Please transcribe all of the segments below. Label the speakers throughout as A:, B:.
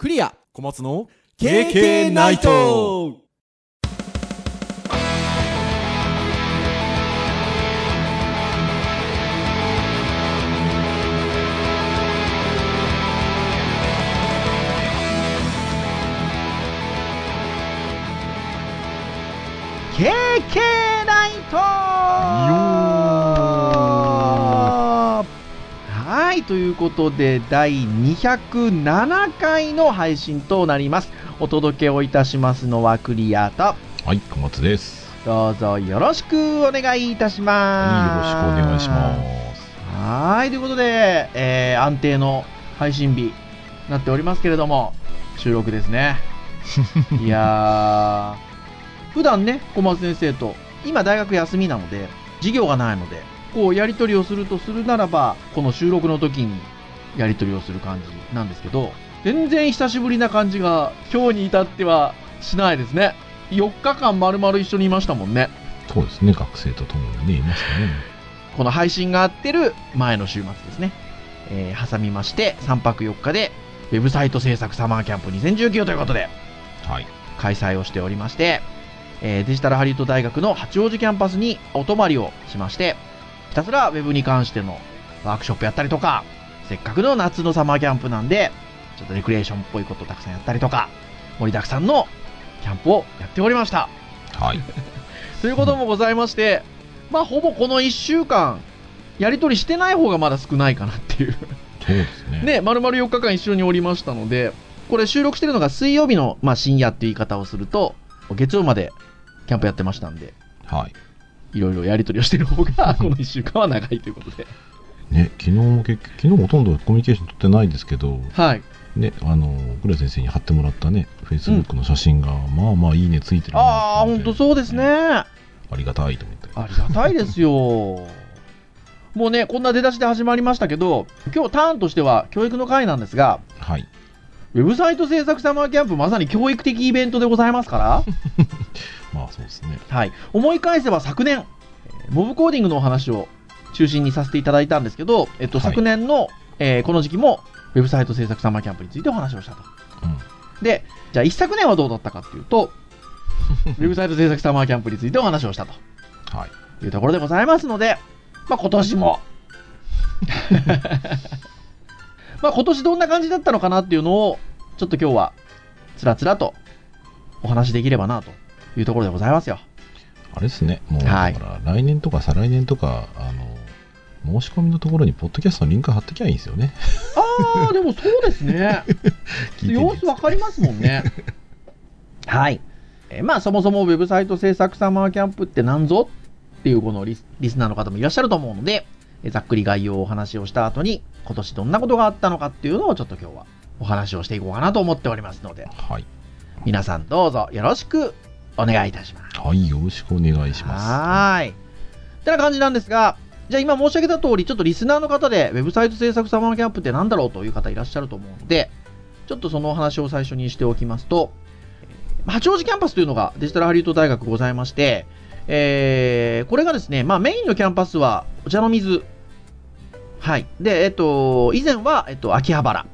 A: クリア。
B: 小松の
A: KK ナイト。
C: ケーケーナイトということで、第207回の配信となります。お届けをいたしますのはクリアと、
D: はい、小松です。
C: どうぞよろしくお願いいたします。
D: はい、よろしくお願いします。
C: はい、ということで、えー安定の配信日になっておりますけれども、収録ですね。いやー、普段ね、小松先生と、今大学休みなので、授業がないので、こう、やり取りをするとするならば、この収録の時にやり取りをする感じなんですけど、全然久しぶりな感じが、今日に至ってはしないですね。4日間丸々一緒にいましたもんね。
D: そうですね、学生と共にね、いましたね。
C: この配信があってる前の週末ですね。えー挟みまして、3泊4日で、ウェブサイト制作サマーキャンプ2019ということで、
D: はい。
C: 開催をしておりまして、えーデジタルハリウッド大学の八王子キャンパスにお泊まりをしまして、ひたすらウェブに関してのワークショップやったりとか、せっかくの夏のサマーキャンプなんで、ちょっとレクリエーションっぽいことをたくさんやったりとか、盛りだくさんのキャンプをやっておりました。
D: はい。
C: ということもございまして、まあほぼこの1週間、やり取りしてない方がまだ少ないかなっていう。
D: そうですね。
C: ね、丸々4日間一緒におりましたので、これ収録してるのが水曜日の、まあ、深夜っていう言い方をすると、月曜までキャンプやってましたんで、
D: はい。
C: いろいろやり取りをしてる方が、この1週間は長いということで。
D: ね、昨日も結局、昨日ほとんどコミュニケーション取ってないですけど、
C: はい。
D: ね、あの、倉先生に貼ってもらったね、Facebook の写真が、まあまあいいねついてるな
C: ああ、ほんとそうですね。。あ
D: ありがたいと思って。
C: りがたいですよ。もうね、こんな出だしで始まりましたけど、今日ターンとしては教育の会なんですが、
D: はい。
C: ウェブサイト制作サマーキャンプ、まさに教育的イベントでございますから、
D: まあそうですね。
C: はい、思い返せば昨年、えーモブコーディングのお話を中心にさせていただいたんですけど、えっと、
D: はい
C: 昨年の、えーこの時期も、ウェブサイト制作サマーキャンプについてお話をしたと。
D: うん。
C: で、じゃあ一昨年はどうだったかっていうと、ウェブサイト制作サマーキャンプについてお話をしたと
D: はい。
C: いうところでございますので、まあ今年も、まあ今年どんな感じだったのかなっていうのを、ちょっと今日は、つらつらとお話できればなというところでございますよ。
D: あれですね、もう、
C: はい
D: だから来年とか再来年とか、あの、申し込みのところにポッドキャストのリンク貼ってきゃいいんですよね。
C: ああ、でもそうですね。様子わかりますもんね。はい。えーまあそもそもウェブサイト制作サマーキャンプって何ぞっていうこのリスリスナーの方もいらっしゃると思うので、えーざっくり概要をお話をした後に、今年どんなことがあったのかっていうのをちょっと今日はお話をしていこうかなと思っておりますので、
D: はい。
C: 皆さんどうぞよろしくお願いいたします。
D: はい、よろしくお願いします。
C: はーい。ってな感じなんですが、じゃあ今申し上げた通り、ちょっとリスナーの方で、ウェブサイト制作サマーキャンプって何だろうという方いらっしゃると思うので、ちょっとそのお話を最初にしておきますと、えー八王子キャンパスというのがデジタルハリウッド大学ございまして、えーこれがですね、まあメインのキャンパスはお茶の水。はい。で、えっと、以前は、えっと、秋葉原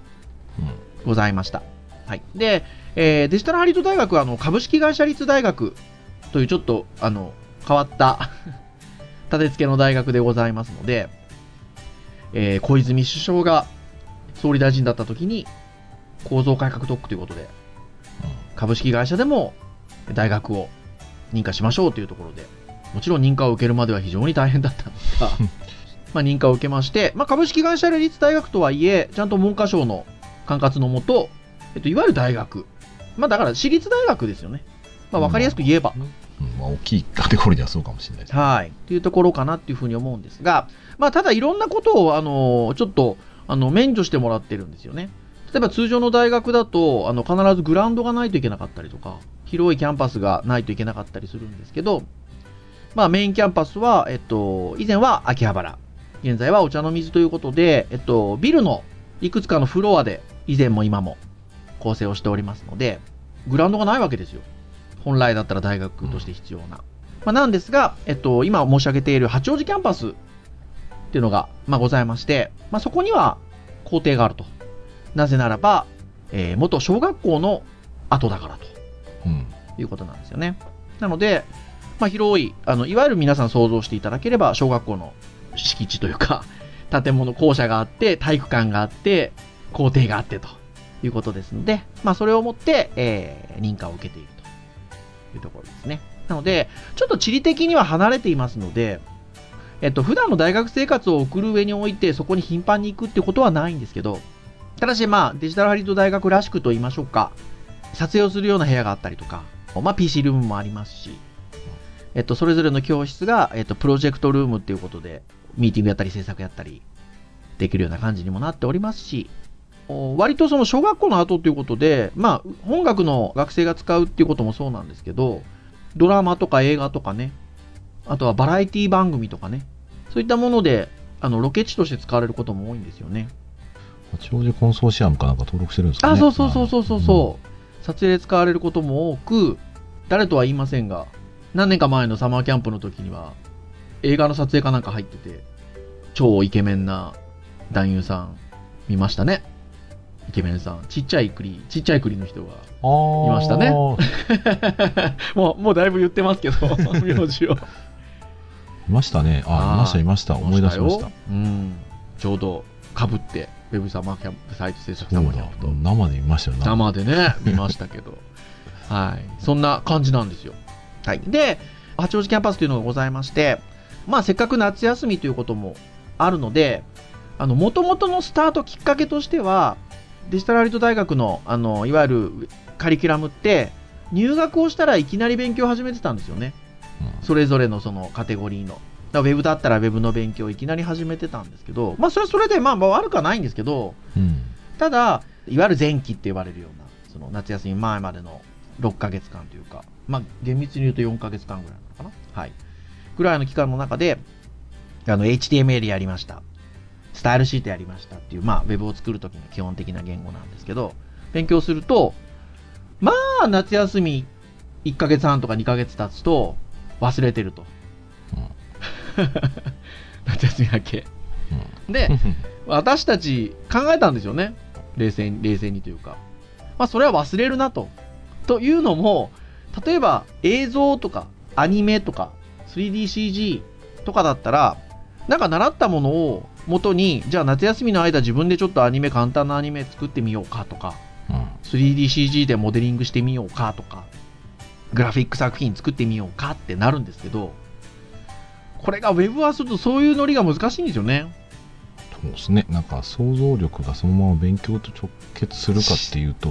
D: うん。
C: ございました。はい。で、えーデジタルハリウッド大学はあの株式会社立大学というちょっとあの変わった 立て付けの大学でございますので、えー小泉首相が総理大臣だった時に構造改革特区ということで株式会社でも大学を認可しましょうというところでもちろん認可を受けるまでは非常に大変だったんですがまあ認可を受けまして、まあ、株式会社立大学とはいえちゃんと文科省の管轄のもと、えっと、いわゆる大学まあだから私立大学ですよね。まあわかりやすく言えば。
D: うんまあ、大きいカテゴリーではそうかもしれないです。
C: はい。っていうところかなっていうふうに思うんですが、まあただいろんなことを、あの、ちょっと、あの、免除してもらってるんですよね。例えば通常の大学だと、あの、必ずグラウンドがないといけなかったりとか、広いキャンパスがないといけなかったりするんですけど、まあメインキャンパスは、えっと、以前は秋葉原。現在はお茶の水ということで、えっと、ビルのいくつかのフロアで、以前も今も構成をしておりますので、グラウンドがないわけですよ。本来だったら大学として必要な。まあ、なんですが、えっと、今申し上げている八王子キャンパスっていうのが、まあ、ございまして、まあ、そこには校庭があると。なぜならば、えー元小学校の後だからと。いうことなんですよね。なので、まあ、広い、あの、いわゆる皆さん想像していただければ、小学校の敷地というか、建物、校舎があって、体育館があって、校庭があってということですので、まあ、それをもって、えー認可を受けているというところですね。なので、ちょっと地理的には離れていますので、えっと、普段の大学生活を送る上において、そこに頻繁に行くってことはないんですけど、ただし、まあ、デジタルハリウッド大学らしくと言いましょうか、撮影をするような部屋があったりとか、まあ、PC ルームもありますし、えっと、それぞれの教室が、えっと、プロジェクトルームっていうことで、ミーティングやったり制作やったりできるような感じにもなっておりますし、お割とその小学校の後ということで、まあ、本学の学生が使うっていうこともそうなんですけど、ドラマとか映画とかね、あとはバラエティ番組とかね、そういったもので、あの、ロケ地として使われることも多いんですよね。
D: 八王子コンソーシアムかなんか登録してるんですかね。
C: あ、そうそうそうそうそうそう、撮影で使われることも多く、誰とは言いませんが、何年か前のサマーキャンプの時には、映画の撮影かなんか入ってて、超イケメンな男優さん見ましたね。イケメンさん。ちっちゃい栗、ちっちゃい栗の人が。いましたね もう、もうだいぶ言ってますけど、名字を。
D: いましたね。あ、いました、いました。思い出しました。
C: うん。ちょうど被って、ウェブサマーキャンプ、サイト制作
D: そうだ
C: サマーキャンプと。
D: 生で見ましたよ、
C: 生でね、見ましたけど。はい。そんな感じなんですよ。はい。で、八王子キャンパスというのがございまして、まあ、せっかく夏休みということもあるので、あの、元々のスタートきっかけとしては、デジタルハリウッド大学の、あの、いわゆるカリキュラムって、入学をしたらいきなり勉強を始めてたんですよね。
D: うん
C: それぞれのそのカテゴリーの。ウェブだったらウェブの勉強をいきなり始めてたんですけど、まあ、それはそれで、まあ、まあ悪くはないんですけど、
D: うん。
C: ただ、いわゆる前期って言われるような、その夏休み前までの6ヶ月間というか、まあ、厳密に言うと4ヶ月間ぐらいなのかな？はい。ぐらいの期間の中で、あの、HTML やりました。スタイルシートやりましたっていう、まあ、ウェブを作るときの基本的な言語なんですけど、勉強すると、まあ、夏休み1ヶ月半とか2ヶ月経つと、忘れてると。夏休みだけ。で、私たち考えたんですよね。冷静に、冷静にというか。まあ、それは忘れるなと。というのも、例えば映像とかアニメとか 3DCG とかだったら、なんか習ったものを元に、じゃあ夏休みの間自分でちょっとアニメ、簡単なアニメ作ってみようかとか、
D: うん。
C: 3DCG でモデリングしてみようかとか、グラフィック作品作ってみようかってなるんですけど、これが Web はするとそういうノリが難しいんですよね。
D: そうですね。なんか想像力がそのまま勉強と直結するかっていうと、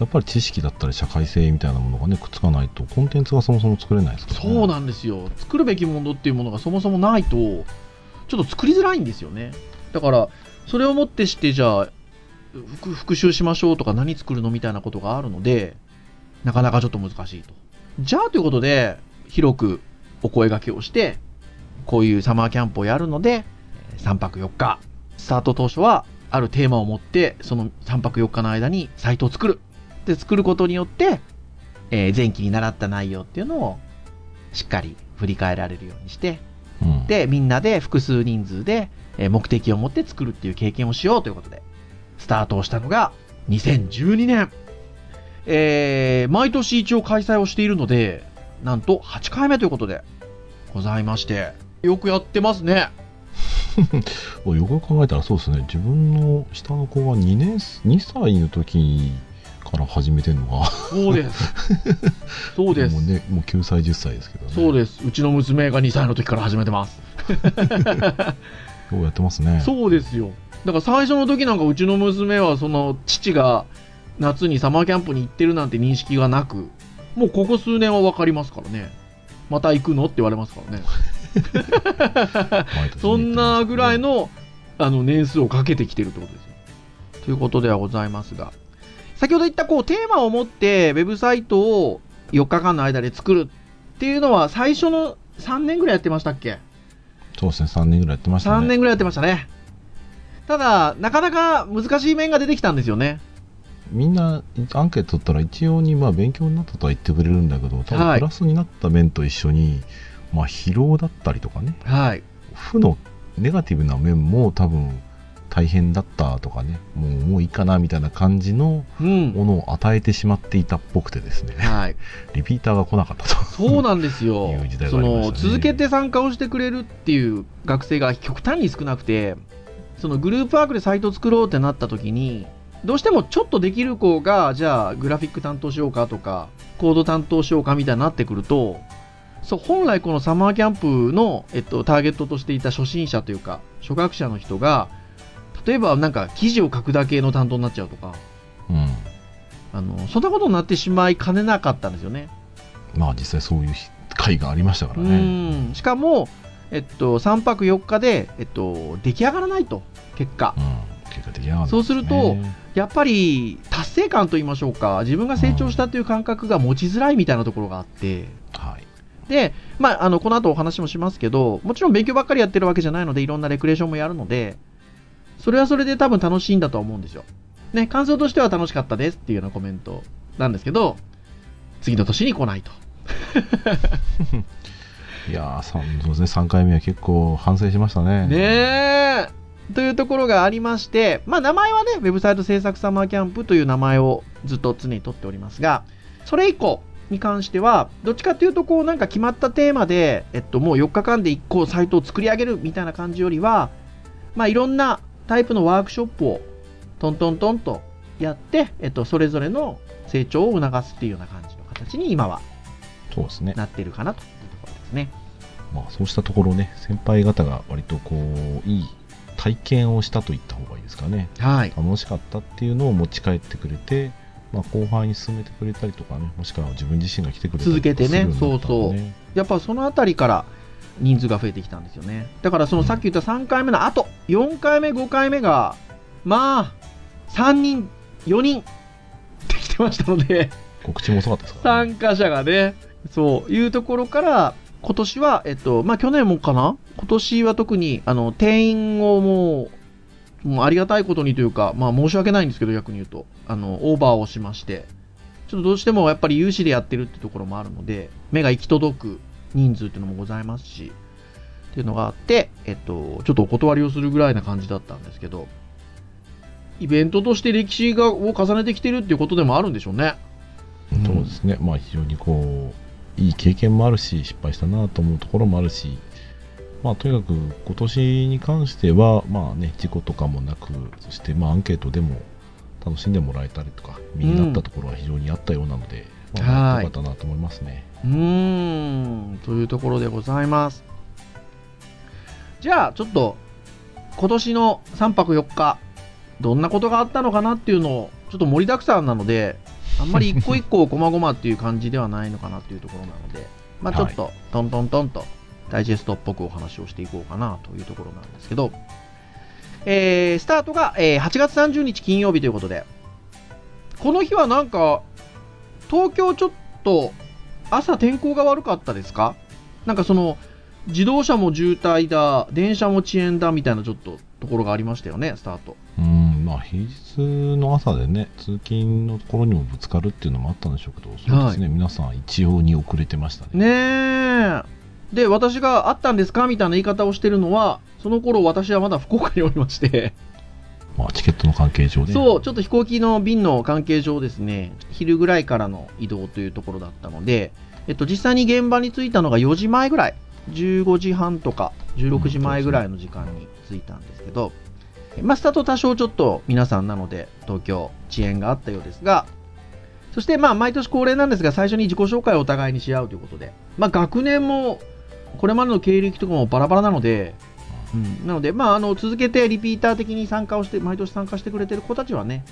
D: やっぱり知識だったり社会性みたいなものがね、くっつかないと、コンテンツがそもそも作れないですから、ね。
C: そうなんですよ。作るべきものっていうものがそもそもないと、ちょっと作りづらいんですよね。だから、それをもってして、じゃあ、復復習しましょうとか何作るのみたいなことがあるので、なかなかちょっと難しいと。じゃあということで、広くお声掛けをして、こういうサマーキャンプをやるので、3泊4日、スタート当初は、あるテーマを持って、その3泊4日の間にサイトを作る。で、作ることによって、えー前期に習った内容っていうのをしっかり振り返られるようにして、
D: うん、
C: で、みんなで複数人数で、えー目的を持って作るっていう経験をしようということで、スタートをしたのが2012年。えー毎年一応開催をしているので、なんと8回目ということでございまして、よくやってますね。
D: よく考えたらそうですね。自分の下の子が2年、2歳の時から始めてるのが、
C: そうです。そうです
D: もう。ね、もう9歳、10歳ですけどね。
C: そうです。うちの娘が2歳の時から始めてます。
D: ようやってますね。
C: そうですよ。だから最初の時なんかうちの娘はその父が夏にサマーキャンプに行ってるなんて認識がなく、もうここ数年は分かりますからね。また行くのって言われますからね。そんなぐらい。のあの年数をかけてきてるってことですよ。ということではございますが、先ほど言ったこうテーマを持ってウェブサイトを4日間の間で作るっていうのは最初の3年ぐらいやってましたっけ？
D: そうですね、3年ぐらいやってましたね。
C: 3年ぐらいやってましたね。ただ、なかなか難しい面が出てきたんですよね。
D: みんなアンケート取ったら一様にまあ勉強になったとは言ってくれるんだけど、多
C: はい
D: 分プラスになった面と一緒に、まあ疲労だったりとかね、
C: はい。
D: 負のネガティブな面も多分大変だったとかねもうもういいかなみたいな感じの
C: うん。
D: ものを与えてしまっていたっぽくてですね
C: はい。
D: リピーターが来なかったと
C: そうなんですよ
D: いう時代。
C: そ
D: がありましたね
C: の、続けて参加をしてくれるっていう学生が極端に少なくて、そのグループワークでサイトを作ろうってなった時に、どうしてもちょっとできる子が、じゃあグラフィック担当しようかとか、コード担当しようかみたいになってくると、そう、本来このサマーキャンプの、えっと、ターゲットとしていた初心者というか、初学者の人が、例えばなんか記事を書くだけの担当になっちゃうとか、
D: うん。
C: あの、そんなことになってしまいかねなかったんですよね。
D: まあ実際そういう会がありましたから
C: う
D: ね
C: ん。しかも、えっと、3泊4日で、えっと、出来上がらないと、結果。
D: う。ん。結果的には
C: そうするとやっぱり達成感と言いましょうか、自分が成長したという感覚が持ちづらいみたいなところがあって、
D: はい
C: で、まあ、あのこの後お話もしますけど、もちろん勉強ばっかりやってるわけじゃないので、いろんなレクレーションもやるので、それはそれで多分楽しいんだとは思うんですよ。ね、感想としては楽しかったですっていうようなコメントなんですけど、次の年に来ないと。
D: いやーそうですね3回目は結構反省しましたね
C: ねえ。というところがありまして、まあ名前はね、ウェブサイト制作サマーキャンプという名前をずっと常に取っておりますが、それ以降に関しては、どっちかっていうと、こうなんか決まったテーマで、えっと、もう4日間で1個サイトを作り上げるみたいな感じよりは、まあいろんなタイプのワークショップをトントントンとやって、えっと、それぞれの成長を促すっていうような感じの形に今は
D: そうですね
C: なっているかなというところですね。
D: まあそうしたところね先輩方が割とこういい体験をしたと言った方がいいですかね
C: はい。
D: 楽しかったっていうのを持ち帰ってくれて、まあ、後輩に進めてくれたりとかねもしくは自分自身が来てくれたり
C: 続けてね
D: とかするよになったらね。
C: やっぱそのあたりから人数が増えてきたんですよね。だからそのさっき言った3回目の後、4回目、5回目が、まあ、3人、4人できてましたので、
D: 告知も遅かったですから、ね、
C: 参加者がね、そう。いうところから、今年は、えっと、まあ去年もかな？今年は特に、あの、定員をもう、もうありがたいことにというか、まあ申し訳ないんですけど、逆に言うと、あの、オーバーをしまして、ちょっとどうしてもやっぱり有志でやってるってところもあるので、目が行き届く人数っていうのもございますし、っていうのがあって、えっと、ちょっとお断りをするぐらいな感じだったんですけど、イベントとして歴史がを重ねてきてるっていうことでもあるんでしょうね。
D: そうですね。まあ非常にこういい経験もあるし失敗したなと思うところもあるしまあとにかく今年に関してはまあね事故とかもなくそしてまあアンケートでも楽しんでもらえたりとか身になったところは非常にあったようなので、まあ
C: はい。
D: よかったなと思いますね。
C: うーん、というところでございます。じゃあ、ちょっと、今年の3泊4日、どんなことがあったのかなっていうのを、ちょっと盛りだくさんなので、あんまり一個一個こまごまっていう感じではないのかなっていうところなので、まあちょっと、トントントンと、ダイジェストっぽくお話をしていこうかなというところなんですけど、えー、スタートが、えー8月30日金曜日ということで、この日はなんか、東京ちょっと朝天候が悪かったですか？なんかその自動車も渋滞だ電車も遅延だみたいなちょっとところがありましたよねスタート。
D: うんまあ平日の朝でね通勤のところにもぶつかるっていうのもあったんでしょうけどそうですね、皆さん一様に遅れてましたね。
C: ねえで私が「あったんですか?」みたいな言い方をしてるのはその頃私はまだ福岡におりまして。
D: まあ、チケットの関係上で
C: そうちょっと飛行機の便の関係上ですね。昼ぐらいからの移動というところだったので、えっと、実際に現場に着いたのが4時前ぐらい。15時半とか16時前ぐらいの時間に着いたんですけど、まあ、スタート多少ちょっと皆さんなので東京遅延があったようですがそしてまあ毎年恒例なんですが最初に自己紹介をお互いにし合うということで、まあ、学年もこれまでの経歴とかもバラバラなので、うん、なので、まあ、あの続けてリピーター的に参加をして毎年参加してくれてる子たちはね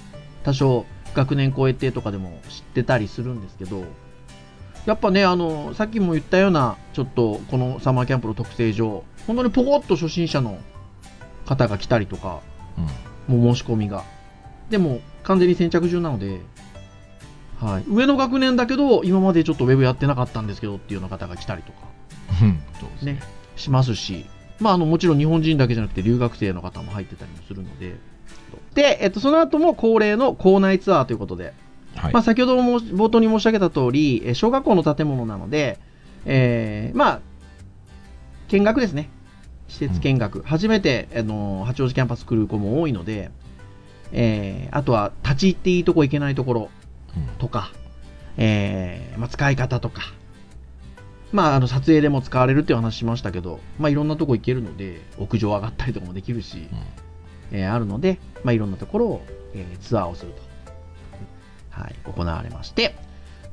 C: 多少学年超えてとかでも知ってたりするんですけどやっぱねあのさっきも言ったようなちょっとこのサマーキャンプの特性上本当にポコッと初心者の方が来たりとか
D: うん。
C: もう申し込みが。でも完全に先着順なので、はい、上の学年だけど今までちょっとウェブやってなかったんですけどっていうような方が来たりとか
D: うんね。
C: ね、しますし、まあ、あのもちろん日本人だけじゃなくて留学生の方も入ってたりもするので、で、えっと、その後も恒例の校内ツアーということで、
D: はい、
C: まあ、先ほども冒頭に申し上げた通り、え小学校の建物なので、えーまあ、見学ですね。施設見学、初めて、あの八王子キャンパス来る子も多いので、えーあとは立ち入っていいとこ行けないところ
D: うん。
C: とか、えーまあ、使い方とか、まあ、あの撮影でも使われるっていう話しましたけど、まあ、いろんなとこ行けるので屋上上がったりとかもできるし、えーあるので、まあ、いろんなところを、えーツアーをすると、はい、行われまして。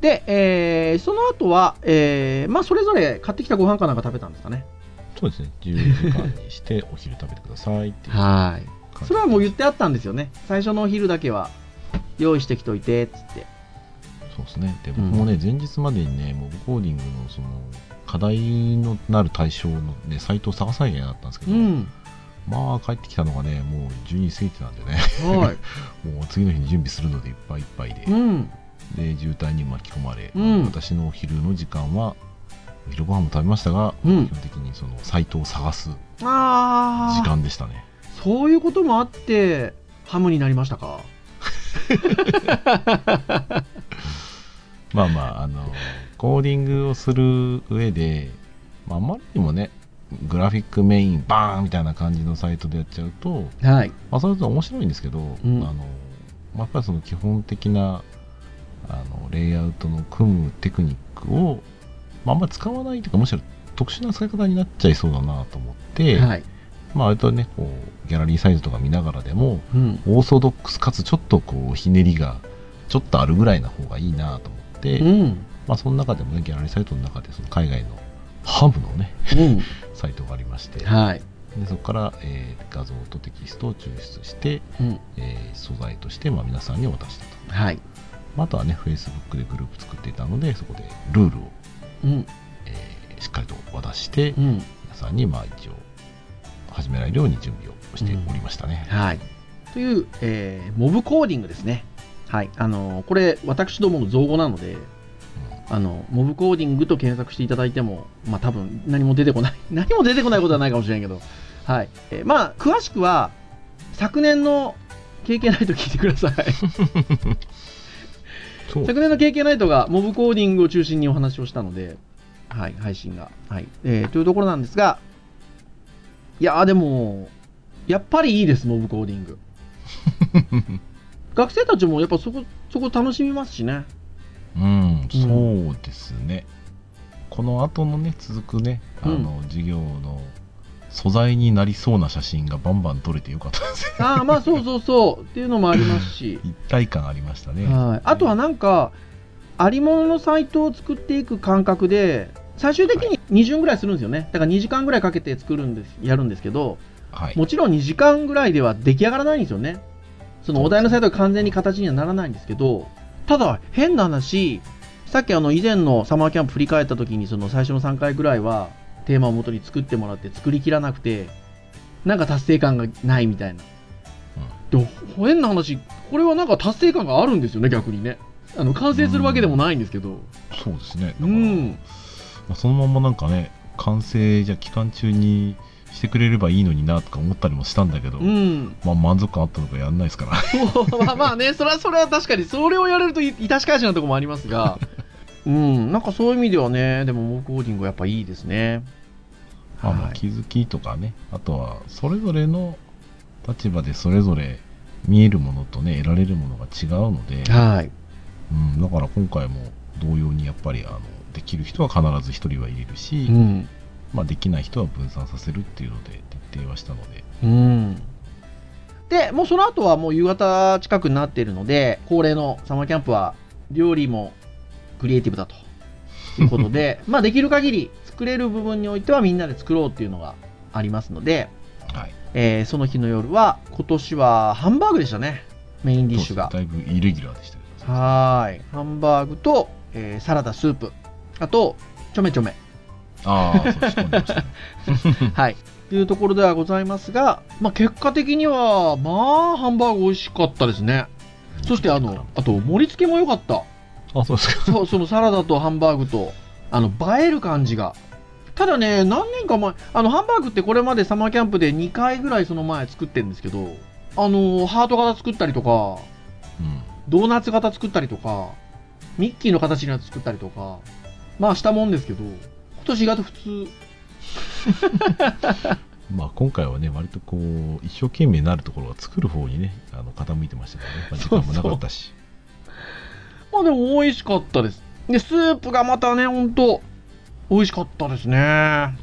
C: で、えーその後は、えーまあ、それぞれ買ってきたご飯かなんか食べたんですかね。
D: そうですね。10時間にして お昼食べてくださいっていう。
C: はい。それはもう言ってあったんですよね。最初のお昼だけは用意してきといてっつって
D: そうですね。で
C: ん。
D: 僕もね、前日までにねモブコーディングのその課題のなる対象の、ね、サイトを探さなきゃいけなかったんですけど、
C: うん。
D: まあ帰ってきたのがねもう12過ぎてたんでね。
C: はい。
D: もう次の日に準備するのでいっぱいいっぱいで、
C: うん。
D: で渋滞に巻き込まれ、
C: うん。
D: 私のお昼の時間はお昼ご飯も食べましたが、
C: うん。
D: 基本的にそのサイトを探す時間でしたね。
C: そういうこともあってハムになりましたか？
D: まあまああのコーディングをする上で、まあ、あまりにもねグラフィックメインバーンみたいな感じのサイトでやっちゃうと、
C: はい。
D: まあ、それと面白いんですけど、
C: ん。
D: あのまあやっぱりその基本的なあのレイアウトの組むテクニックを、まあ、あんまり使わないというかむしろ特殊な使い方になっちゃいそうだなと思って、
C: はい、
D: まあ割とねこうギャラリーサイズとか見ながらでも
C: うん。
D: オーソドックスかつちょっとこうひねりがちょっとあるぐらいな方がいいなと思って、
C: うん。
D: まあ、その中でもねギャラリーサイトの中でその海外のハムのね
C: うん。
D: サイトがありまして
C: はい、
D: でそこから、えー画像とテキストを抽出して、
C: うん。
D: えー素材としてまあ皆さんに渡したと、
C: はい。
D: まあ、あとはね Facebook でグループ作っていたのでそこでルールを、
C: うん。
D: えーしっかりと渡して、
C: うん。
D: 皆さんにまあ一応始められるように準備をしておりましたね、
C: はい。という、えーモブコーディングですねはい。あのこれ私どもの造語なのであのモブコーディングと検索していただいてもまあ多分何も出てこない。何も出てこないことはないかもしれないけど。はい、えーまあ詳しくは昨年の経験ナイト聞いてください。昨年の KK ナイトがモブコーディングを中心にお話をしたので、はい、配信が。はい。えーというところなんですが、いやーでも、やっぱりいいです、モブコーディング。学生たちもやっぱそこ、そこ楽しみますしね。
D: うん、そうですね。この後のね、続くね、あの、授業の素材になりそうな写真がバンバン撮れてよかったですね。
C: ああ、まあそうそうそう。っていうのもありますし。
D: 一体感ありましたね。
C: はい。あとはなんか、ありもののサイトを作っていく感覚で、最終的に2巡ぐらいするんですよね。だから2時間ぐらいかけて作るんです、やるんですけど、
D: はい。
C: もちろん2時間ぐらいでは出来上がらないんですよね。そのお題のサイトが完全に形にはならないんですけど、ただ変な話、さっきあの以前のサマーキャンプ振り返った時にその最初の3回ぐらいはテーマを元に作ってもらって作りきらなくて、なんか達成感がないみたいな。でも変な話、これはなんか達成感があるんですよね、逆にね。あの完成するわけでもないんですけど。
D: そうですね。
C: うん。
D: まあ、そのままなんかね、完成じゃ期間中にしてくれればいいのになとか思ったりもしたんだけど、
C: うん。
D: まあ満足感あったのかやんないですから。
C: ま あまあね、それはそれは確かに、それをやれるとい致し返しなところもありますが、うん、なんかそういう意味ではね、でもモーコーディングはやっぱいいですね。
D: まあまあ
C: はい
D: 気づきとかね、あとはそれぞれの立場でそれぞれ見えるものとね、得られるものが違うので、
C: はい。
D: うん、だから今回も同様にやっぱりあのできる人は必ず一人は入れるし、
C: うん。
D: まあ、できない人は分散させるっていうので徹底はしたので、
C: うん。で、もうその後はもう夕方近くになっているので、恒例のサマーキャンプは料理もクリエイティブだということで、まあできる限り作れる部分においてはみんなで作ろうっていうのがありますので、
D: はい、
C: えーその日の夜は今年はハンバーグでしたね。メインディッシュが。
D: だいぶイレギュラーでした
C: はーい。ハンバーグと、えーサラダ、スープ。あと、ちょめちょめ。
D: ああ、そう仕込んでましたね。
C: はい。というところではございますが、まあ、結果的には、まあ、ハンバーグ美味しかったですね。そして、あの、あと、盛り付けも良かった。
D: あ、そうですか。
C: そう、そのサラダとハンバーグと、あの、映える感じが。ただね、何年か前、あの、ハンバーグってこれまでサマーキャンプで2回ぐらいその前作ってるんですけど、あの、ハート型作ったりとか、
D: うん。
C: ドーナツ型作ったりとか、ミッキーの形のやつ作ったりとか、まあしたもんですけど、今年意外と普通。
D: まあ今回はね、割とこう、一生懸命になるところは作る方にね、あの傾いてましたからね、まあ、時間もなかったし。
C: まあでも美味しかったです。で、スープがまたね、ほんと、美味しかったですね。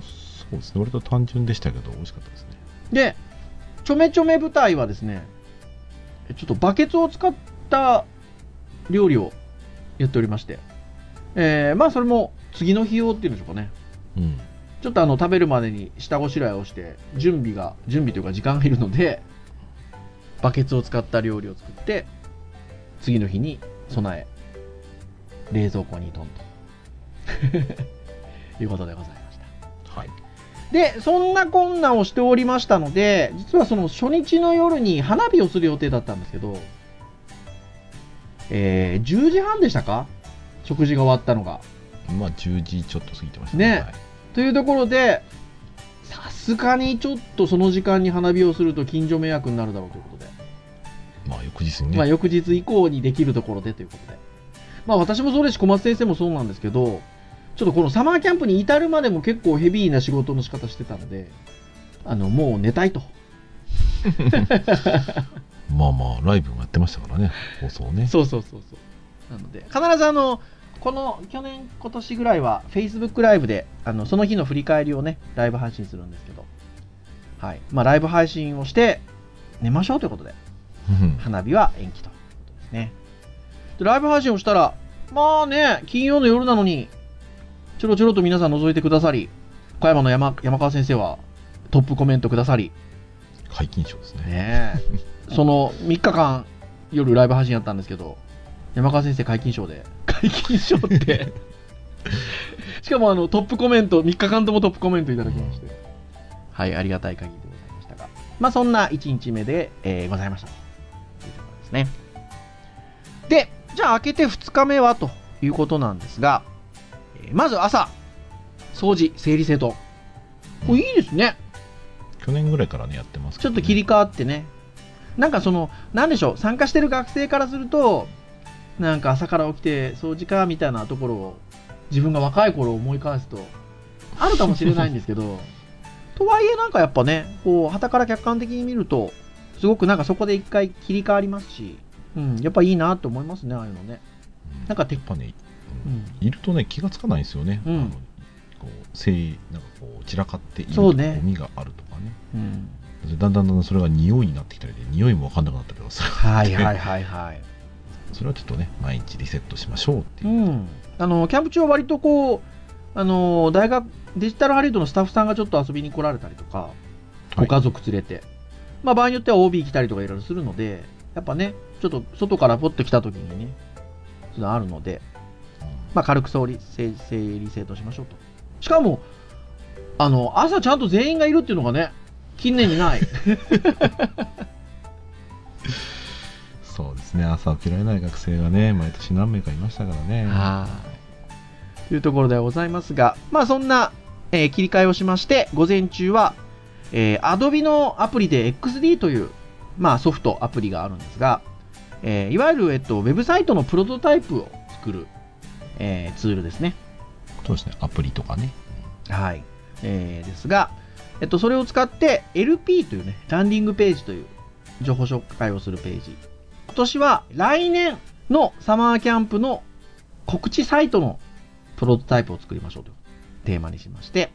D: そうですね、割と単純でしたけど、美味しかったですね。
C: で、ちょめちょめ舞台はですね、ちょっとバケツを使った料理をやっておりまして、えーまあそれも次の日用っていうんでしょうかね。
D: うん。
C: ちょっとあの食べるまでに下ごしらえをして、準備が、準備というか時間がいるので、バケツを使った料理を作って、次の日に備え、冷蔵庫にドンと。いうことでございました。
D: はい。
C: で、そんなこんなをしておりましたので、実はその初日の夜に花火をする予定だったんですけど、えー、10時半でしたか？食事が終わったのが。
D: まあ10時ちょっと過ぎてました
C: ね
D: はい
C: というところで、さすがにちょっとその時間に花火をすると近所迷惑になるだろうということで、
D: まあ翌日にね、
C: まあ翌日以降にできるところでということで。まあ私もそうですし小松先生もそうなんですけど、ちょっとこのサマーキャンプに至るまでも結構ヘビーな仕事の仕方してたので、あの、もう寝たいと。
D: まあまあ、ライブもやってましたからね、放送ね。
C: そうそうそうそう。なので、必ずあの、この去年、今年ぐらいは Facebook ライブで、あの、その日の振り返りをね、ライブ配信するんですけど、はい。まあ、ライブ配信をして、寝ましょうということで、
D: うん
C: 花火は延期ということですね。で、ライブ配信をしたら、まあね、金曜の夜なのに、ちょろちょろと皆さん覗いてくださり、小山の山山川先生はトップコメントくださり、
D: 皆勤賞ですね。
C: ねえその3日間夜ライブ配信やったんですけど山川先生皆勤賞で。皆勤賞って。しかもあのトップコメント3日間ともトップコメントいただきまして、はいありがたい限りでございましたが。まあそんな1日目で、えーございました。というところですね。でじゃあ明けて2日目はということなんですが、えーまず朝掃除整理整頓。これいいですね。
D: 去年ぐらいからね、やってますけどね。
C: ちょっと切り替わってね。なんかその、なんでしょう、参加してる学生からすると、なんか朝から起きて掃除かみたいなところを、自分が若い頃思い返すと、あるかもしれないんですけど、とはいえなんかやっぱね、こう、旗から客観的に見ると、すごくなんかそこで一回切り替わりますし、うん、やっぱいいなって思いますね、ああいうのね。
D: うん
C: なんかて
D: やっぱね、
C: うん。
D: いるとね、気がつかないんですよね。
C: うん
D: あのこうせいなんかこう散らかっている
C: そうね
D: ゴミがあるとかね。
C: うん。
D: だんだんだんだんそれが匂いになってきたりで、匂いも分かんなくなったりとかする。
C: はいはいはいはい。
D: それはちょっとね、毎日リセットしましょうっていう。う。
C: ん、あのキャンプ中は割とこうあの大学デジタルハリウッドのスタッフさんがちょっと遊びに来られたりとか、ご家族連れて、まあ、場合によっては OB 来たりとかいろいろするのでやっぱねちょっと外からポッと来た時にねそういうのあるので、まあ、軽く整理整整理整頓しましょうと。しかもあの朝ちゃんと全員がいるっていうのがね近年にない
D: ね、朝起きられない学生がね、毎年何名かいましたからね。
C: はい。というところではございますが、まあそんな、えー切り替えをしまして、午前中は、えー、Adobe のアプリで XD という、まあソフト、アプリがあるんですが、えーいわゆる、えっと、ウェブサイトのプロトタイプを作る、えーツールですね。
D: そうですね、アプリとかね。
C: はい。えーですが、えっと、それを使って LP というね、ランディングページという情報紹介をするページ。今年は来年のサマーキャンプの告知サイトのプロトタイプを作りましょうというテーマにしまして、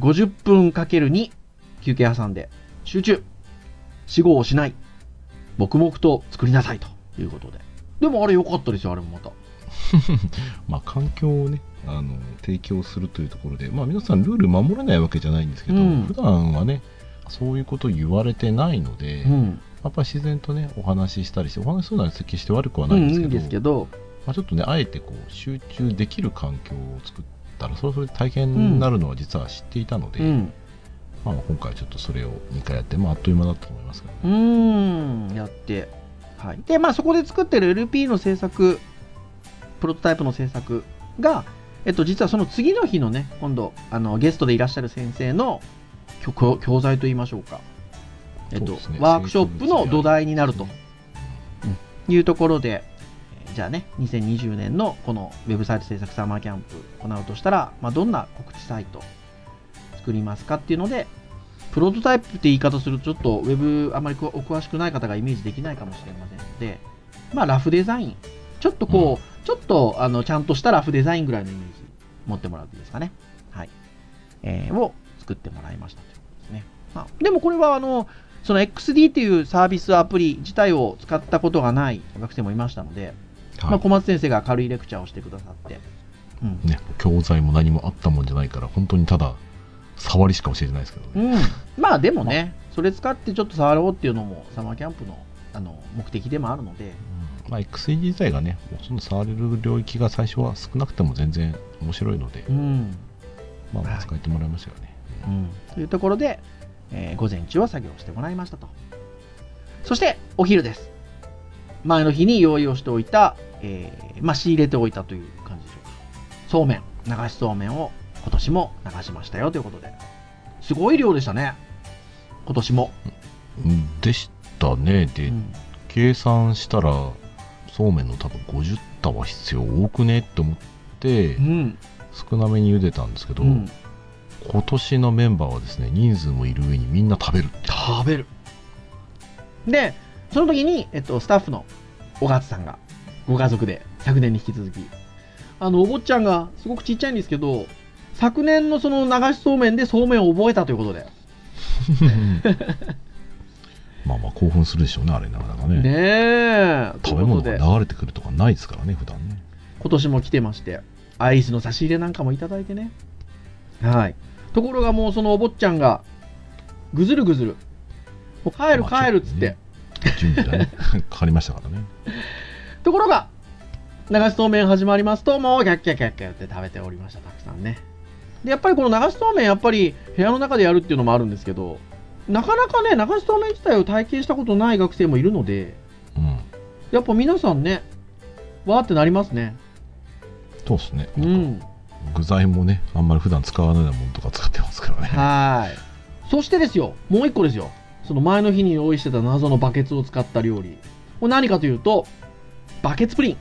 C: 50分かける2休憩挟んで集中死後をしない黙々と作りなさいということで。でもあれ良かったですよ、あれもまた。
D: まあ、環境をね、あの提供するというところで、まあ、皆さんルール守れないわけじゃないんですけど、
C: うん
D: 普段はねそういうこと言われてないので、や
C: うん。
D: っぱり自然とねお話ししたりしてお話しするのは決して悪くは
C: う、
D: ないんですけど,、
C: いいんですけど、
D: まあ、ちょっとねあえてこう集中できる環境を作ったらそれはそれで大変になるのは実は知っていたので、
C: うん。
D: まあ、今回ちょっとそれを2回やって、まあ、あっという間だったと思いますけど、
C: うーん、やって。はい。で、まあそこで作ってる LP の制作、プロトタイプの制作が、えっと、実はその次の日のね、今度、あの、ゲストでいらっしゃる先生の教教材といいましょうか。えっと、
D: ね
C: ワークショップの土台になるというところで、えーじゃあね、2020年のこのウェブサイト制作サマーキャンプ行うとしたら、まあ、どんな告知サイト作りますかっていうので、プロトタイプって言い方するとちょっとウェブあまりお詳しくない方がイメージできないかもしれませんので、まあ、ラフデザインちょっとこう、ちょっとあのちゃんとしたラフデザインぐらいのイメージ持ってもらうといいですかね。はい。えー、を作ってもらいましたということですね。まあ、でもこれはあの、その XD っていうサービスアプリ自体を使ったことがない学生もいましたので、
D: はい。
C: まあ、小松先生が軽いレクチャーをしてくださって、うん。
D: ね、教材も何もあったもんじゃないから、本当にただ、触りしか教えてないですけどね。
C: うん、まあでもね、それ使ってちょっと触ろうっていうのもサマーキャンプのあの目的でもあるので、
D: うん。まあ、XE 自体がね、その触れる領域が最初は少なくても全然面白いので、
C: うん。
D: まあ、まあ
C: はい。
D: 使えてもらいましたよね。
C: うん、というところで、えー午前中は作業してもらいましたと。そしてお昼です。前の日に用意をしておいた、えーまあ、仕入れておいたという感じでしょうか。そうめん、流しそうめんを今年も流しましたよということで。すごい量でしたね。今年も。
D: うんでしたね。で、
C: うん
D: 計算したら、そうめんの多分50束必要多くねって思って
C: う、ん。
D: 少なめに茹でたんですけど、
C: うん
D: 今年のメンバーはですね、人数もいる上にみんな食べる。
C: 食べる。で、その時に、えっと、スタッフの小勝さんが、ご家族で、昨年に引き続き、あの、お坊ちゃんがすごくちっちゃいんですけど、昨年のその流しそうめんでそうめんを覚えたということで。
D: まあまあ興奮するでしょうね、あれなかなかね。
C: ねえ。
D: 食べ物が流れてくるとかないですからね、普段ね。
C: 今年も来てまして、アイスの差し入れなんかもいただいてね。はい。ところがもうそのお坊ちゃんが、ぐずるぐずる。もう帰る
D: まあ
C: 帰るっつって。
D: ちょとね準備がね、かかりましたからね。
C: ところが、流しそうめん始まりますと、もうキャッキャキャッキャって食べておりました、たくさんね。で、やっぱりこの流しそうめん、やっぱり部屋の中でやるっていうのもあるんですけど、なかなかね、流しそうめん自体を体験したことない学生もいるので、
D: うん。
C: やっぱ皆さんね、わーってなりますね。
D: そうですね。
C: うん。
D: 具材もね、あんまり普段使わないようなものとか使ってますからね。
C: はーい。そしてですよ、もう一個ですよ。その前の日に用意してた謎のバケツを使った料理。これ何かというと、バケツプリン。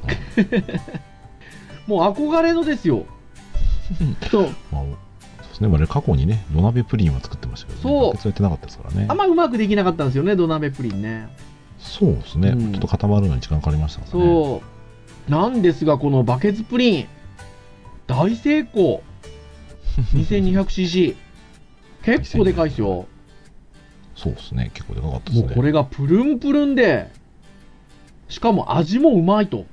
C: もう憧れのですよ。そう。
D: まあ、そうですね。我々過去にね、土鍋プリンは作ってましたけど、ね、
C: そう
D: バケツはやってなかったですからね
C: あん。まうまくできなかったんですよね、土鍋プリンね。
D: そうですね、
C: うん
D: ちょっと固まるのに時間かかりましたからね。
C: そう。なんですが、このバケツプリン、大成功。2200cc。結構でかいですよ。
D: そうですね。結構でかかったですね。
C: もうこれがプルンプルンで、しかも味もうまいと。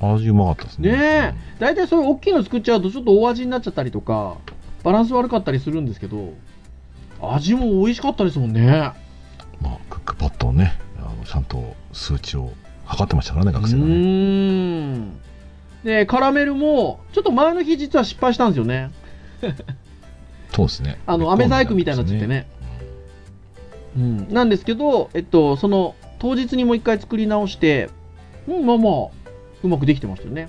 D: 味うまかったですね。
C: ねえ、大体そういう大きいの作っちゃうとちょっと大味になっちゃったりとか、バランス悪かったりするんですけど、味も美味しかったですもんね。
D: うんまあ、クックパッドをね、あのちゃんと数値を測ってましたからね、
C: う
D: 学生がね。
C: ーん。で、カラメルも、ちょっと前の日実は失敗したんですよね。
D: そうですね。
C: あの、飴細工みたいになっちゃってね。うん。なんですけど、えっと、その、当日にもう一回作り直して、うん、まあまあ、うまくできてましたよね。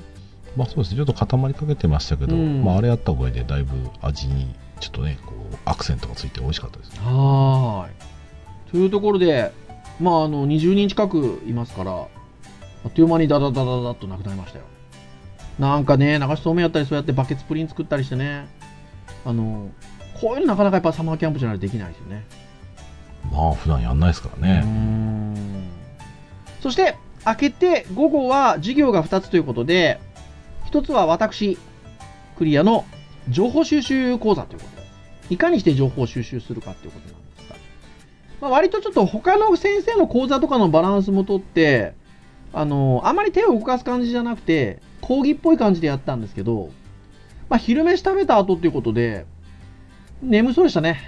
D: まあそうですね、ちょっと固まりかけてましたけど、
C: うん
D: まああれやったおかげでだいぶ味にちょっとね、こうアクセントがついて美味しかったですね。
C: はーい。というところで、まあ、あの、20人近くいますから、あっという間にダダダダダっとなくなりましたよ。なんかね、流しそうめんやったり、そうやってバケツプリン作ったりしてね、あの、こういうのなかなかやっぱサマーキャンプじゃないとできないですよね。
D: まあ普段やんないですからね。
C: んそして、明けて午後は授業が2つということで、1つは私、クリアの情報収集講座ということで、いかにして情報を収集するかということなんですが、まあ、割とちょっと他の先生の講座とかのバランスもとって、あの、あまり手を動かす感じじゃなくて、講義っぽい感じでやったんですけど、まあ、昼飯食べた後ということで、眠そうでしたね。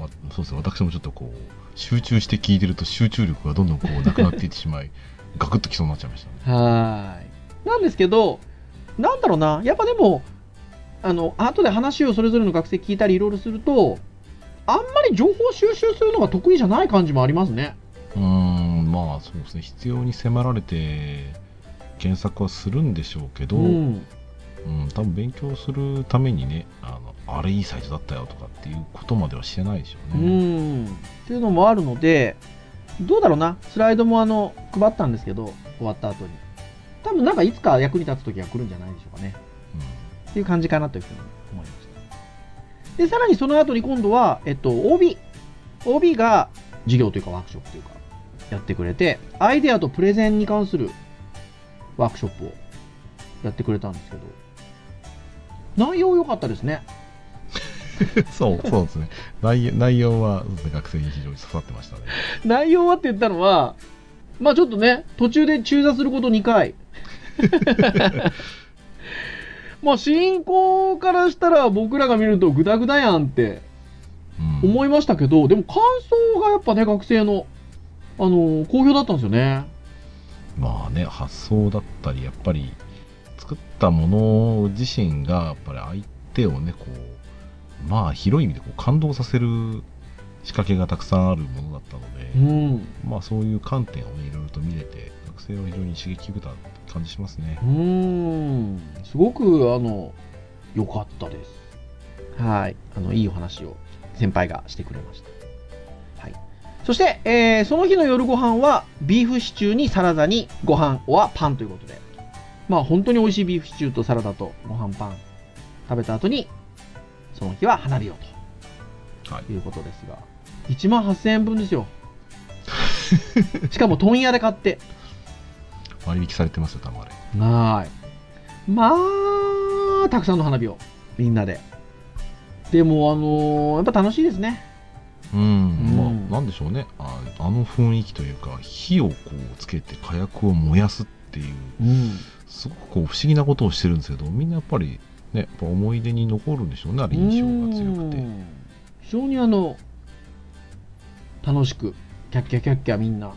D: まあそうですね、私もちょっとこう、集中して聞いてると集中力がどんどんこうなくなっていってしまい、ガクッときそうになっちゃいましたね。
C: はい。なんですけど、なんだろうな、やっぱでも、あの、後で話をそれぞれの学生聞いたりいろいろすると、あんまり情報収集するのが得意じゃない感じもありますね。
D: うん、まあそうですね、必要に迫られて検索はするんでしょうけど、
C: う
D: うん、
C: ん。
D: 多分勉強するためにね、あのあれいいサイトだったよとかっていうことまではしてないでしょ
C: う
D: うね。
C: ん。っていうのもあるので、どうだろうな、スライドもあの、配ったんですけど、終わった後に。多分なんかいつか役に立つ時が来るんじゃないでしょうかね。っていう感じかなというふうに思いました。で、さらにその後に今度は、えっと、OB。OB が授業というかワークショップというか、やってくれて、アイデアとプレゼンに関するワークショップをやってくれたんですけど、内容良かったですね。
D: そう、そうですね。内容内容は、学生に非常に刺さってましたね。
C: 内容はって言ったのは、まあちょっとね、途中で中座すること2回。まあ進行からしたら僕らが見るとグダグダやんって
D: うん
C: 思いましたけど、でも感想がやっぱね、学生の、あの好評だったんですよね。
D: まあね、発想だったり、やっぱり、作ったもの自身が、やっぱり相手をね、こう、まあ広い意味でこう感動させる仕掛けがたくさんあるものだったので、
C: うん。
D: まあそういう観点をね、いろいろと見れて、学生は非常に刺激受けた感じしますね
C: う。ーん。すごく、あの、良かったです。はい。あの、いいお話を先輩がしてくれました。はい。そして、えーその日の夜ご飯は、ビーフシチューにサラダにご飯はパンということで。まあ、本当に美味しいビーフシチューとサラダとご飯パン食べた後に、その日は花火を
D: はい
C: ということですが、1万8000円分ですよ。しかも問屋で買って。
D: 割引されてますよ、多分あれ。
C: はーい。まあ、たくさんの花火を、みんなで。でも、あのーやっぱ楽しいですね。
D: うん、
C: うん
D: まあ、なんでしょうねあ。あの雰囲気というか、火をこうつけて火薬を燃やすっていう、
C: うん。
D: すごくこう不思議なことをしてるんですけど、みんなやっぱりね、やっぱ思い出に残るんでしょうね、あれ印象が強くて。
C: うん非常にあの、楽しく、キャッキャキャッキャみんな、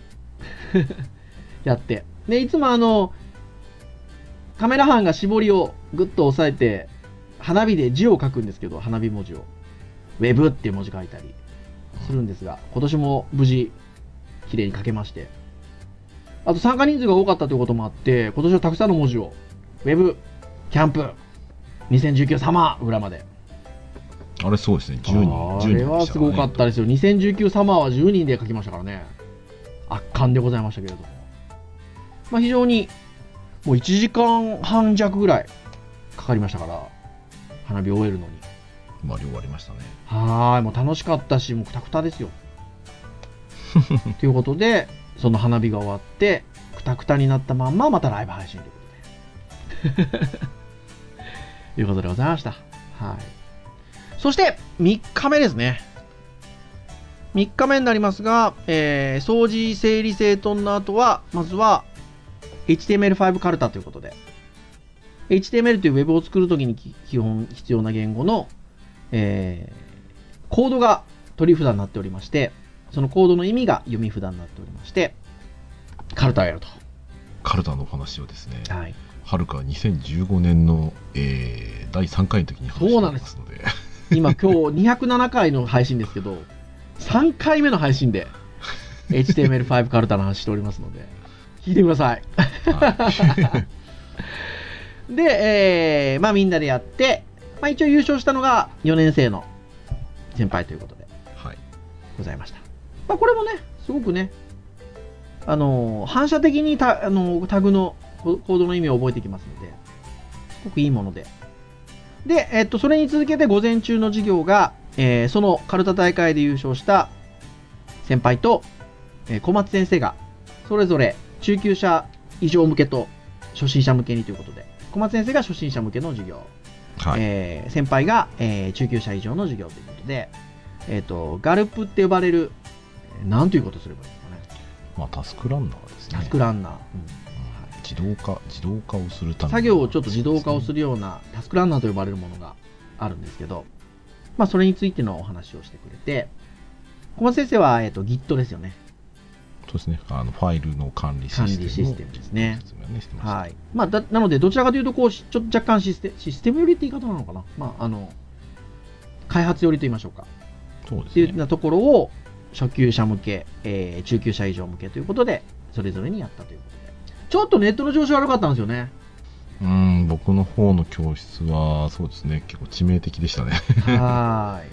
C: やって。で、いつもあの、カメラ班が絞りをぐっと押さえて、花火で字を書くんですけど、花火文字を。ウェブっていう文字書いたりするんですが、今年も無事、綺麗に書けまして。あと参加人数が多かったということもあって、今年はたくさんの文字を、ウェブ、キャンプ、2019サマー裏まで。
D: あれすごいですね、10人。10人
C: あれはすごかったですよ。2019サマーは10人で書きましたからね。圧巻でございましたけれども。まあ非常に、もう1時間半弱ぐらいかかりましたから、花火終えるのに。
D: まあ、量ありましたね。
C: はい、もう楽しかったし、もうくたくたですよ。ということで、その花火が終わって、くたくたになったまんま、またライブ配信ということで。ということでございました。はい。そして、3日目ですね。3日目になりますが、えー掃除整理整頓の後は、まずは、HTML5 カルタということで、HTML というウェブを作るときに基本必要な言語の、えーコードが取り札になっておりまして、そのコードの意味が読み札になっておりまして、カルタをやると。
D: カルタのお話をですね、
C: はい。
D: はるか2015年の、えー第3回の時に話しておりますので、
C: 今今日207回の配信ですけど、3回目の配信で HTML5 カルタの話しておりますので、聞いてください。
D: は
C: で、えーまあみんなでやって、まあ一応優勝したのが4年生の先輩ということで
D: い。はい。
C: ございました。まあこれもね、すごくね、あのー反射的にタあのータグのココードの意味を覚えていきますので、すごくいいもので。で、えっと、それに続けて午前中の授業が、えーそのカルタ大会で優勝した先輩と、えー小松先生が、それぞれ中級者以上向けと初心者向けにということで、小松先生が初心者向けの授業、
D: はい。
C: えー先輩が、えー中級者以上の授業ということで、えっ、と、ガルプって呼ばれる、えーなんということをすればいいですかね。
D: まあ、タスクランナーですね。
C: タスクランナー。うん
D: うん自動化、自動化をするための
C: 作業をちょっと自動化をするようなタスクランナーと呼ばれるものがあるんですけど、まあ、それについてのお話をしてくれて、小松先生は、えっ、と、Git ですよね。
D: そうですね。あの、ファイルの管理システムの。
C: 管理システムですね
D: 説明をね、してました。
C: はい。まあ、だなので、どちらかというと、こう、しちょっと若干システシステム寄りって言い方なのかな。まあ、あの、開発寄りと言いましょうか。
D: そうですね。
C: っていうようなところを初級者向け、えー中級者以上向けということで、それぞれにやったということで。ちょっとネットの調子悪かったんですよね。
D: うん、僕の方の教室は、そうですね。結構致命的でしたね。
C: はーい。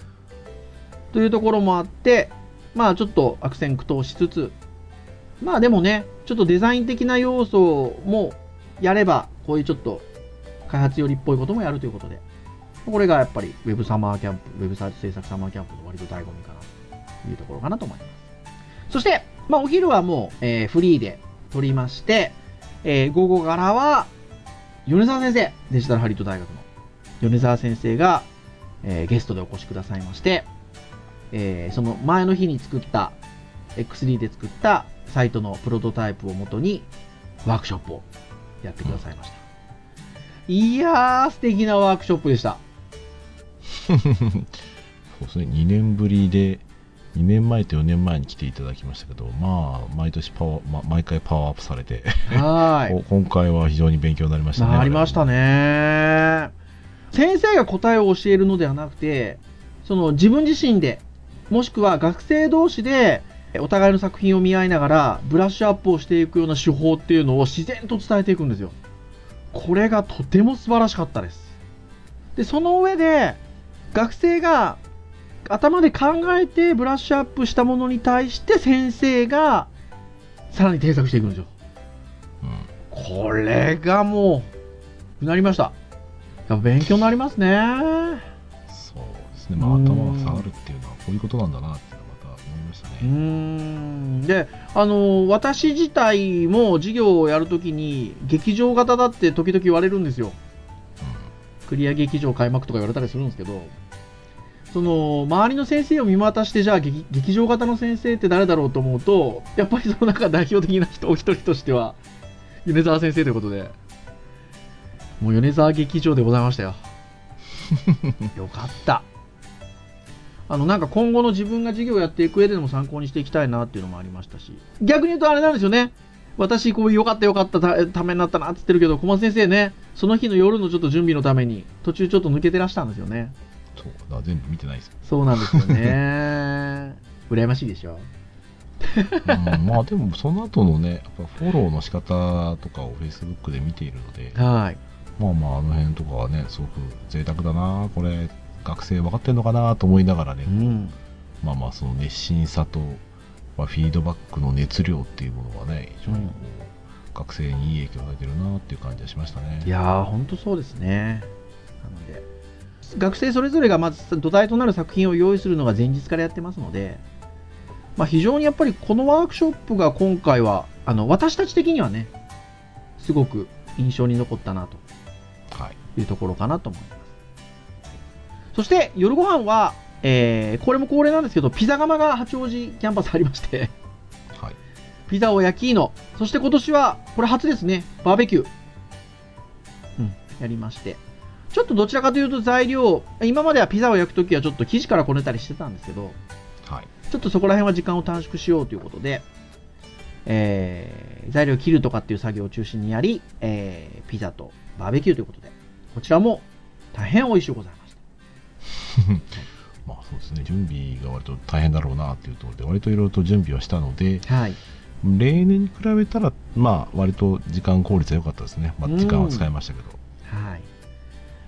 C: というところもあって、まあちょっと悪戦苦闘しつつ、まあでもね、ちょっとデザイン的な要素もやれば、こういうちょっと開発寄りっぽいこともやるということで、これがやっぱり Web サマーキャンプ、Web サーチ制作サマーキャンプの割と醍醐味かなというところかなと思います。そして、まあ、お昼はもう、えーフリーで撮りまして、えー午後からは、米沢先生、デジタルハリウッド大学の米沢先生が、えーゲストでお越しくださいまして、えーその前の日に作った X3 で作ったサイトのプロトタイプをもとにワークショップをやってくださいました。いやー、素敵なワークショップでした。
D: そうですね、2年ぶりで、2年前と4年前に来ていただきましたけど、まあ、毎年パワー、ま毎回パワーアップされて、
C: はーい。
D: お今回は非常に勉強になりましたね。
C: なりました
D: ね。
C: ね。先生が答えを教えるのではなくて、その自分自身で、もしくは学生同士で、お互いの作品を見合いながら、ブラッシュアップをしていくような手法っていうのを自然と伝えていくんですよ。これがとても素晴らしかったです。で、その上で、学生が頭で考えてブラッシュアップしたものに対して先生がさらに添削していくんですよ。
D: うん
C: これがもう、なりました。やっぱ勉強になりますね。
D: そうですね、まあ、頭が下がるっていうのはこういうことなんだなってう。
C: ん。で、あの、私自体も授業をやるときに、劇場型だって時々言われるんですよ。クリア劇場開幕とか言われたりするんですけど、その、周りの先生を見渡して、じゃあ劇劇場型の先生って誰だろうと思うと、やっぱりその中代表的な人、お一人としては、米沢先生ということで、もう米沢劇場でございましたよ。よかった。あの、なんか今後の自分が授業をやっていく上でも参考にしていきたいなっていうのもありましたし、逆に言うとあれなんですよね。私、こう、よかったよかったたためになったなって言ってるけど、小松先生ね、その日の夜のちょっと準備のために、途中ちょっと抜けてらしたんですよね。
D: そう、だ全部見てないです。
C: そうなんですよね。羨ましいでしょ。
D: うん、まあでもその後のね、やっぱフォローの仕方とかを Facebook で見ているので、
C: はい。
D: まあまああの辺とかはね、すごく贅沢だな、これ、学生分かってんのかなと思いながらね、
C: うん。
D: まあまあその熱心さと、まあ、フィードバックの熱量っていうものがね、非常にこう、学生にいい影響が出てるなっていう感じがしましたね。
C: いやー、ほんとそうですね。なので、学生それぞれがまず土台となる作品を用意するのが前日からやってますので、まあ、非常にやっぱりこのワークショップが今回は、あの、私たち的にはね、すごく印象に残ったなと
D: はい。
C: いうところかなと思います。そして、夜ご飯は、えー、これも恒例なんですけど、ピザ窯が八王子キャンパスありまして、
D: はい。
C: ピザを焼きの、そして今年は、これ初ですね、バーベキュー。うん、やりまして。ちょっとどちらかというと材料、今まではピザを焼くときはちょっと生地からこねたりしてたんですけど、
D: はい。
C: ちょっとそこら辺は時間を短縮しようということで、えー、材料を切るとかっていう作業を中心にやり、えー、ピザとバーベキューということで、こちらも大変美味しゅうございました。
D: まあそうですね、準備が割と大変だろうなっていうところで、割といろいろと準備はしたので、
C: はい。
D: 例年に比べたら、まあ割と時間効率は良かったですね。まあ時間は使いましたけど。
C: はい。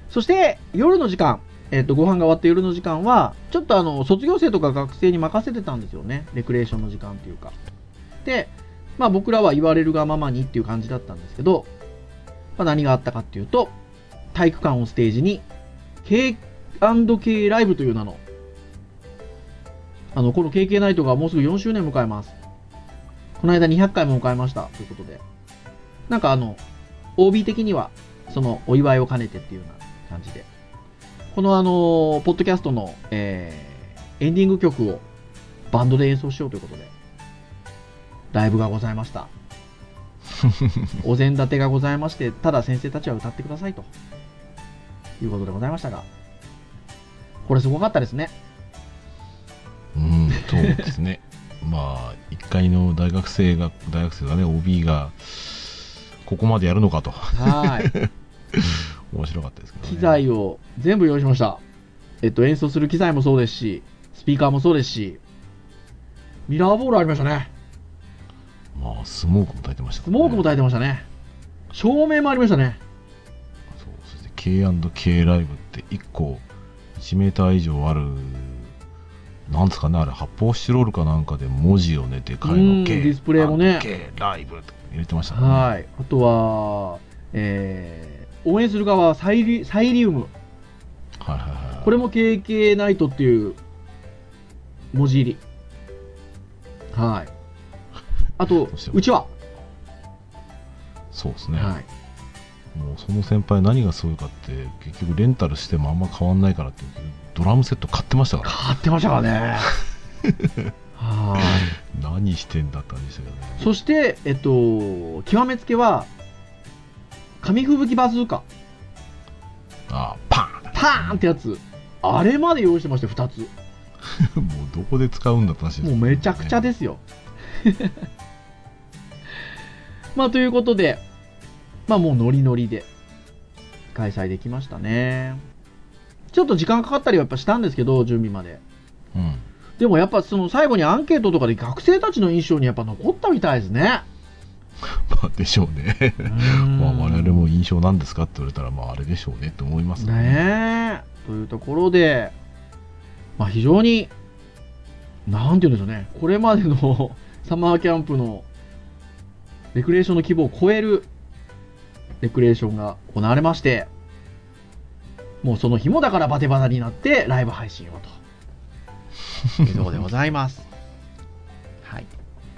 C: そして、夜の時間、えっ、と、ご飯が終わって夜の時間は、ちょっとあの、卒業生とか学生に任せてたんですよね。レクレーションの時間っていうか。で、まあ僕らは言われるがままにっていう感じだったんですけど、まあ何があったかっていうと、体育館をステージに、K&K ライブという名の、あの、この KK ナイトがもうすぐ4周年迎えます。この間200回も迎えました。ということで。なんかあの、OB 的には、そのお祝いを兼ねてっていうような感じで。このあの、ポッドキャストの、えー、エンディング曲をバンドで演奏しようということで、ライブがございました。お膳立てがございまして、ただ先生たちは歌ってくださいと。いうことでございましたが、これすごかったですね。
D: うん、そうですね。まあ、一階の大学生が、大学生がね、OB が、ここまでやるのかと、
C: はい。
D: 面白かったですけど、ね。
C: 機材を全部用意しました。えっと、演奏する機材もそうですし、スピーカーもそうですし、ミラーボールありましたね。
D: まあ、スモークも焚いてました
C: スモークも
D: 焚い
C: 焚いてましたね。照明もありましたね。
D: そう、そして K&K ライブって1個1メーター以上ある、なんですかね、あれ、発泡スチロールかなんかで文字をね、でかい
C: うん
D: の K、
C: ディスプレイもね
D: K ライブって入れてましたね。
C: はい。あとは、えー、応援する側はサイリサイリウム。
D: はいはいはい。
C: これも KK ナイトっていう文字入り。はい。あと
D: う
C: ちわ。
D: そうですね。
C: はい。
D: もうその先輩何がすごいかって、結局レンタルしてもあんま変わんないからって、ドラムセット買ってましたから。
C: 買ってましたからね。はい。
D: 何してんだって感じでしたけどね。
C: そして、えっと、極めつけは、紙吹雪バズーカ。
D: ああ、パ
C: パーンってやつ。あれまで用意してましたよ、2つ。
D: ー ンもうどこで使うんだって話です
C: も
D: よ
C: うめちゃくちゃですよ。まあ、ということで、まあもうノリノリで開催できましたね。ちょっと時間かかったりはやっぱしたんですけど、準備まで。
D: うん。
C: でもやっぱその最後にアンケートとかで学生たちの印象にやっぱ残ったみたいですね。
D: まあ、でしょうね。まあ、我々も印象なんですかって言われたら、まあ、あれでしょうねって思います
C: ねえ。というところで、まあ非常に、なんていうんでしょうね、これまでの サマーキャンプのレクレーションの規模を超えるレクレーションが行われまして、もうその日もだからバテバタになってライブ配信をと。いうところでございます。はい。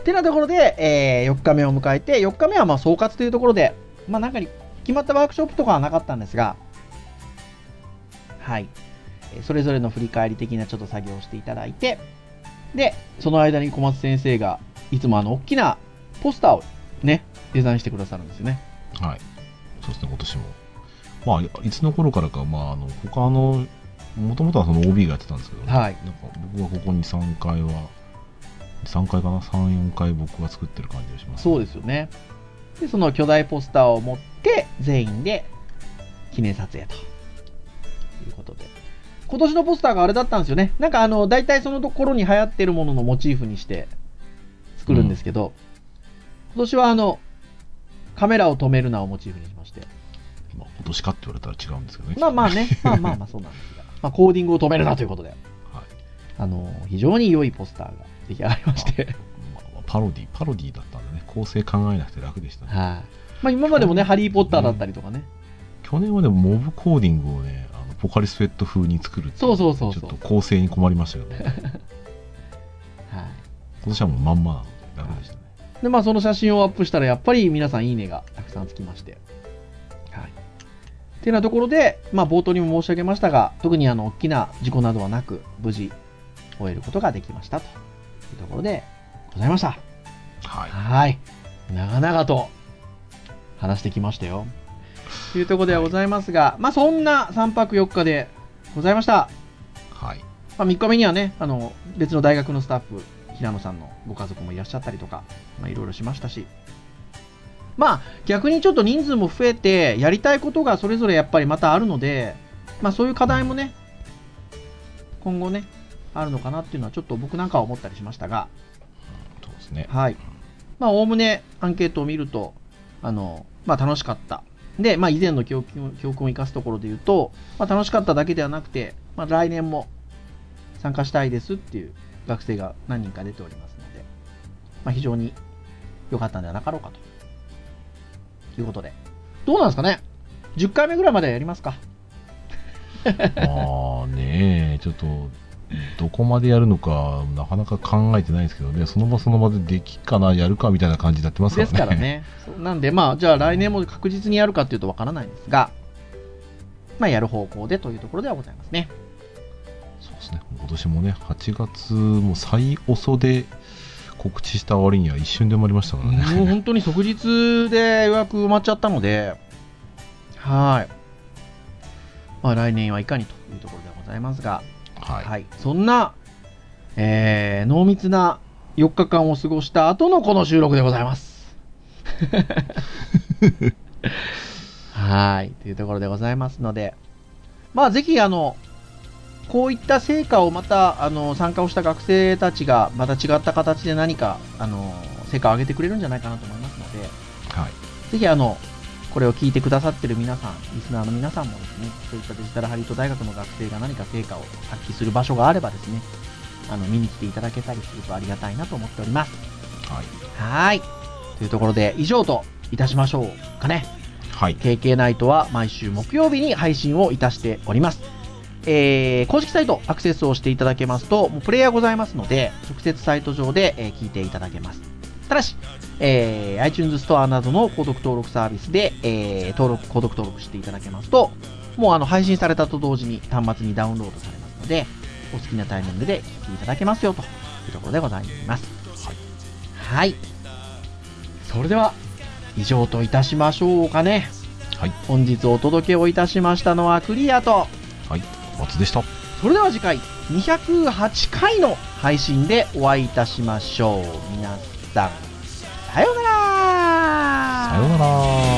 C: てなところで、えー4日目を迎えて、4日目はまあ総括というところで、まあなんかに決まったワークショップとかはなかったんですが、はい。えーそれぞれの振り返り的なちょっと作業をしていただいて、で、その間に小松先生が、いつもあの、大きなポスターをね、デザインしてくださるんですよね。
D: はい。そうですね、今年も。まあ、いつの頃からか、まあ、あの、他の、もともとはその OB がやってたんですけど、
C: はい
D: なんか僕はここに3回は、3回かな ?3、4回僕が作ってる感じがします、
C: そうですよね。で、その巨大ポスターを持って、全員で記念撮影ということで。今年のポスターがあれだったんですよね。なんかあの、大体そのところに流行ってるもののモチーフにして作るんですけど、今年はあの、カメラを止めるなをモチーフにしまして。
D: まあ、今年かって言われたら違うんですけどね。
C: まあまあね、まあまあまあそうなんですが、まあコーディングを止めるなということで、
D: はい。
C: あの、非常に良いポスターが出来上がりまして、
D: まあ、パロディ、パロディだったんでね、構成考えなくて楽でしたね。
C: はい。まあ今までもね、ハリー・ポッターだったりとかね、
D: 去年はでもモブコーディングをね、あのポカリスエット風に作る
C: そうそうそう
D: ちょっと構成に困りましたけど、ね、
C: はい。
D: 今年はもうまんま楽でしたね。
C: で、まあその写真をアップしたら、やっぱり皆さんいいねがたくさんつきまして。はい。っていうようなところで、まあ冒頭にも申し上げましたが、特にあの、大きな事故などはなく、無事終えることができましたというところでございました。
D: はい。
C: はい。長々と話してきましたよ。というところではございますが、まあそんな3泊4日でございました。
D: はい。
C: まあ、3日目にはね、あの、別の大学のスタッフ、平野さんのご家族もいらっしゃったりとか、まあ、いろいろしましたし、まあ、逆にちょっと人数も増えて、やりたいことがそれぞれやっぱりまたあるので、まあ、そういう課題もね、今後ね、あるのかなっていうのは、ちょっと僕なんかは思ったりしましたが、
D: そうですね。
C: はい。まあ、おおむねアンケートを見ると、あの、まあ、楽しかった。で、まあ、以前の教訓教訓を生かすところで言うと、まあ、楽しかっただけではなくて、まあ、来年も参加したいですっていう学生が何人か出ておりますので、まあ、非常に良かったんではなかろうかと。いうことで。どうなんですかね ?10 回目ぐらいまでやりますか
D: まあね、ちょっと、どこまでやるのか、なかなか考えてないんですけどね、その場その場でできっかな、やるかみたいな感じになってますからね。
C: ですから。ね。なんで、まあ、じゃあ来年も確実にやるかっていうとわからないんですが、まあ、やる方向でというところではございますね。
D: ですね。今年もね、8月も最遅で告知した割には一瞬で埋まりましたからね。
C: もう本当に即日で予約埋まっちゃったので、はい。まあ、来年はいかにというところでございますが、
D: はい。
C: はい。そんな、えー、濃密な4日間を過ごした後のこの収録でございます。はい。というところでございますので、まあ、ぜひ、あの、こういった成果をまた、あの、参加をした学生たちが、また違った形で何か、あの、成果を上げてくれるんじゃないかなと思いますので、
D: はい。
C: ぜひあの、これを聞いてくださってる皆さん、リスナーの皆さんもですね、そういったデジタルハリウッド大学の学生が何か成果を発揮する場所があればですね、あの、見に来ていただけたりするとありがたいなと思っております。
D: はい。
C: はーい。というところで、以上といたしましょうかね。
D: はい。
C: KK ナイトは毎週木曜日に配信をいたしております。えー公式サイトアクセスをしていただけますと、もうプレイヤーございますので、直接サイト上で、えー聞いていただけます。ただし、えー iTunes ストアなどの購読登録サービスで、えー登録、購読登録していただけますと、もうあの配信されたと同時に端末にダウンロードされますので、お好きなタイミングで聞いていただけますよというところでございます。はい。それでは、以上といたしましょうかね。
D: はい。
C: 本日お届けをいたしましたのはクリアと、
D: はい。小松でした。
C: それでは次回208回の配信でお会いいたしましょう。皆さん、さようなら
D: さようなら。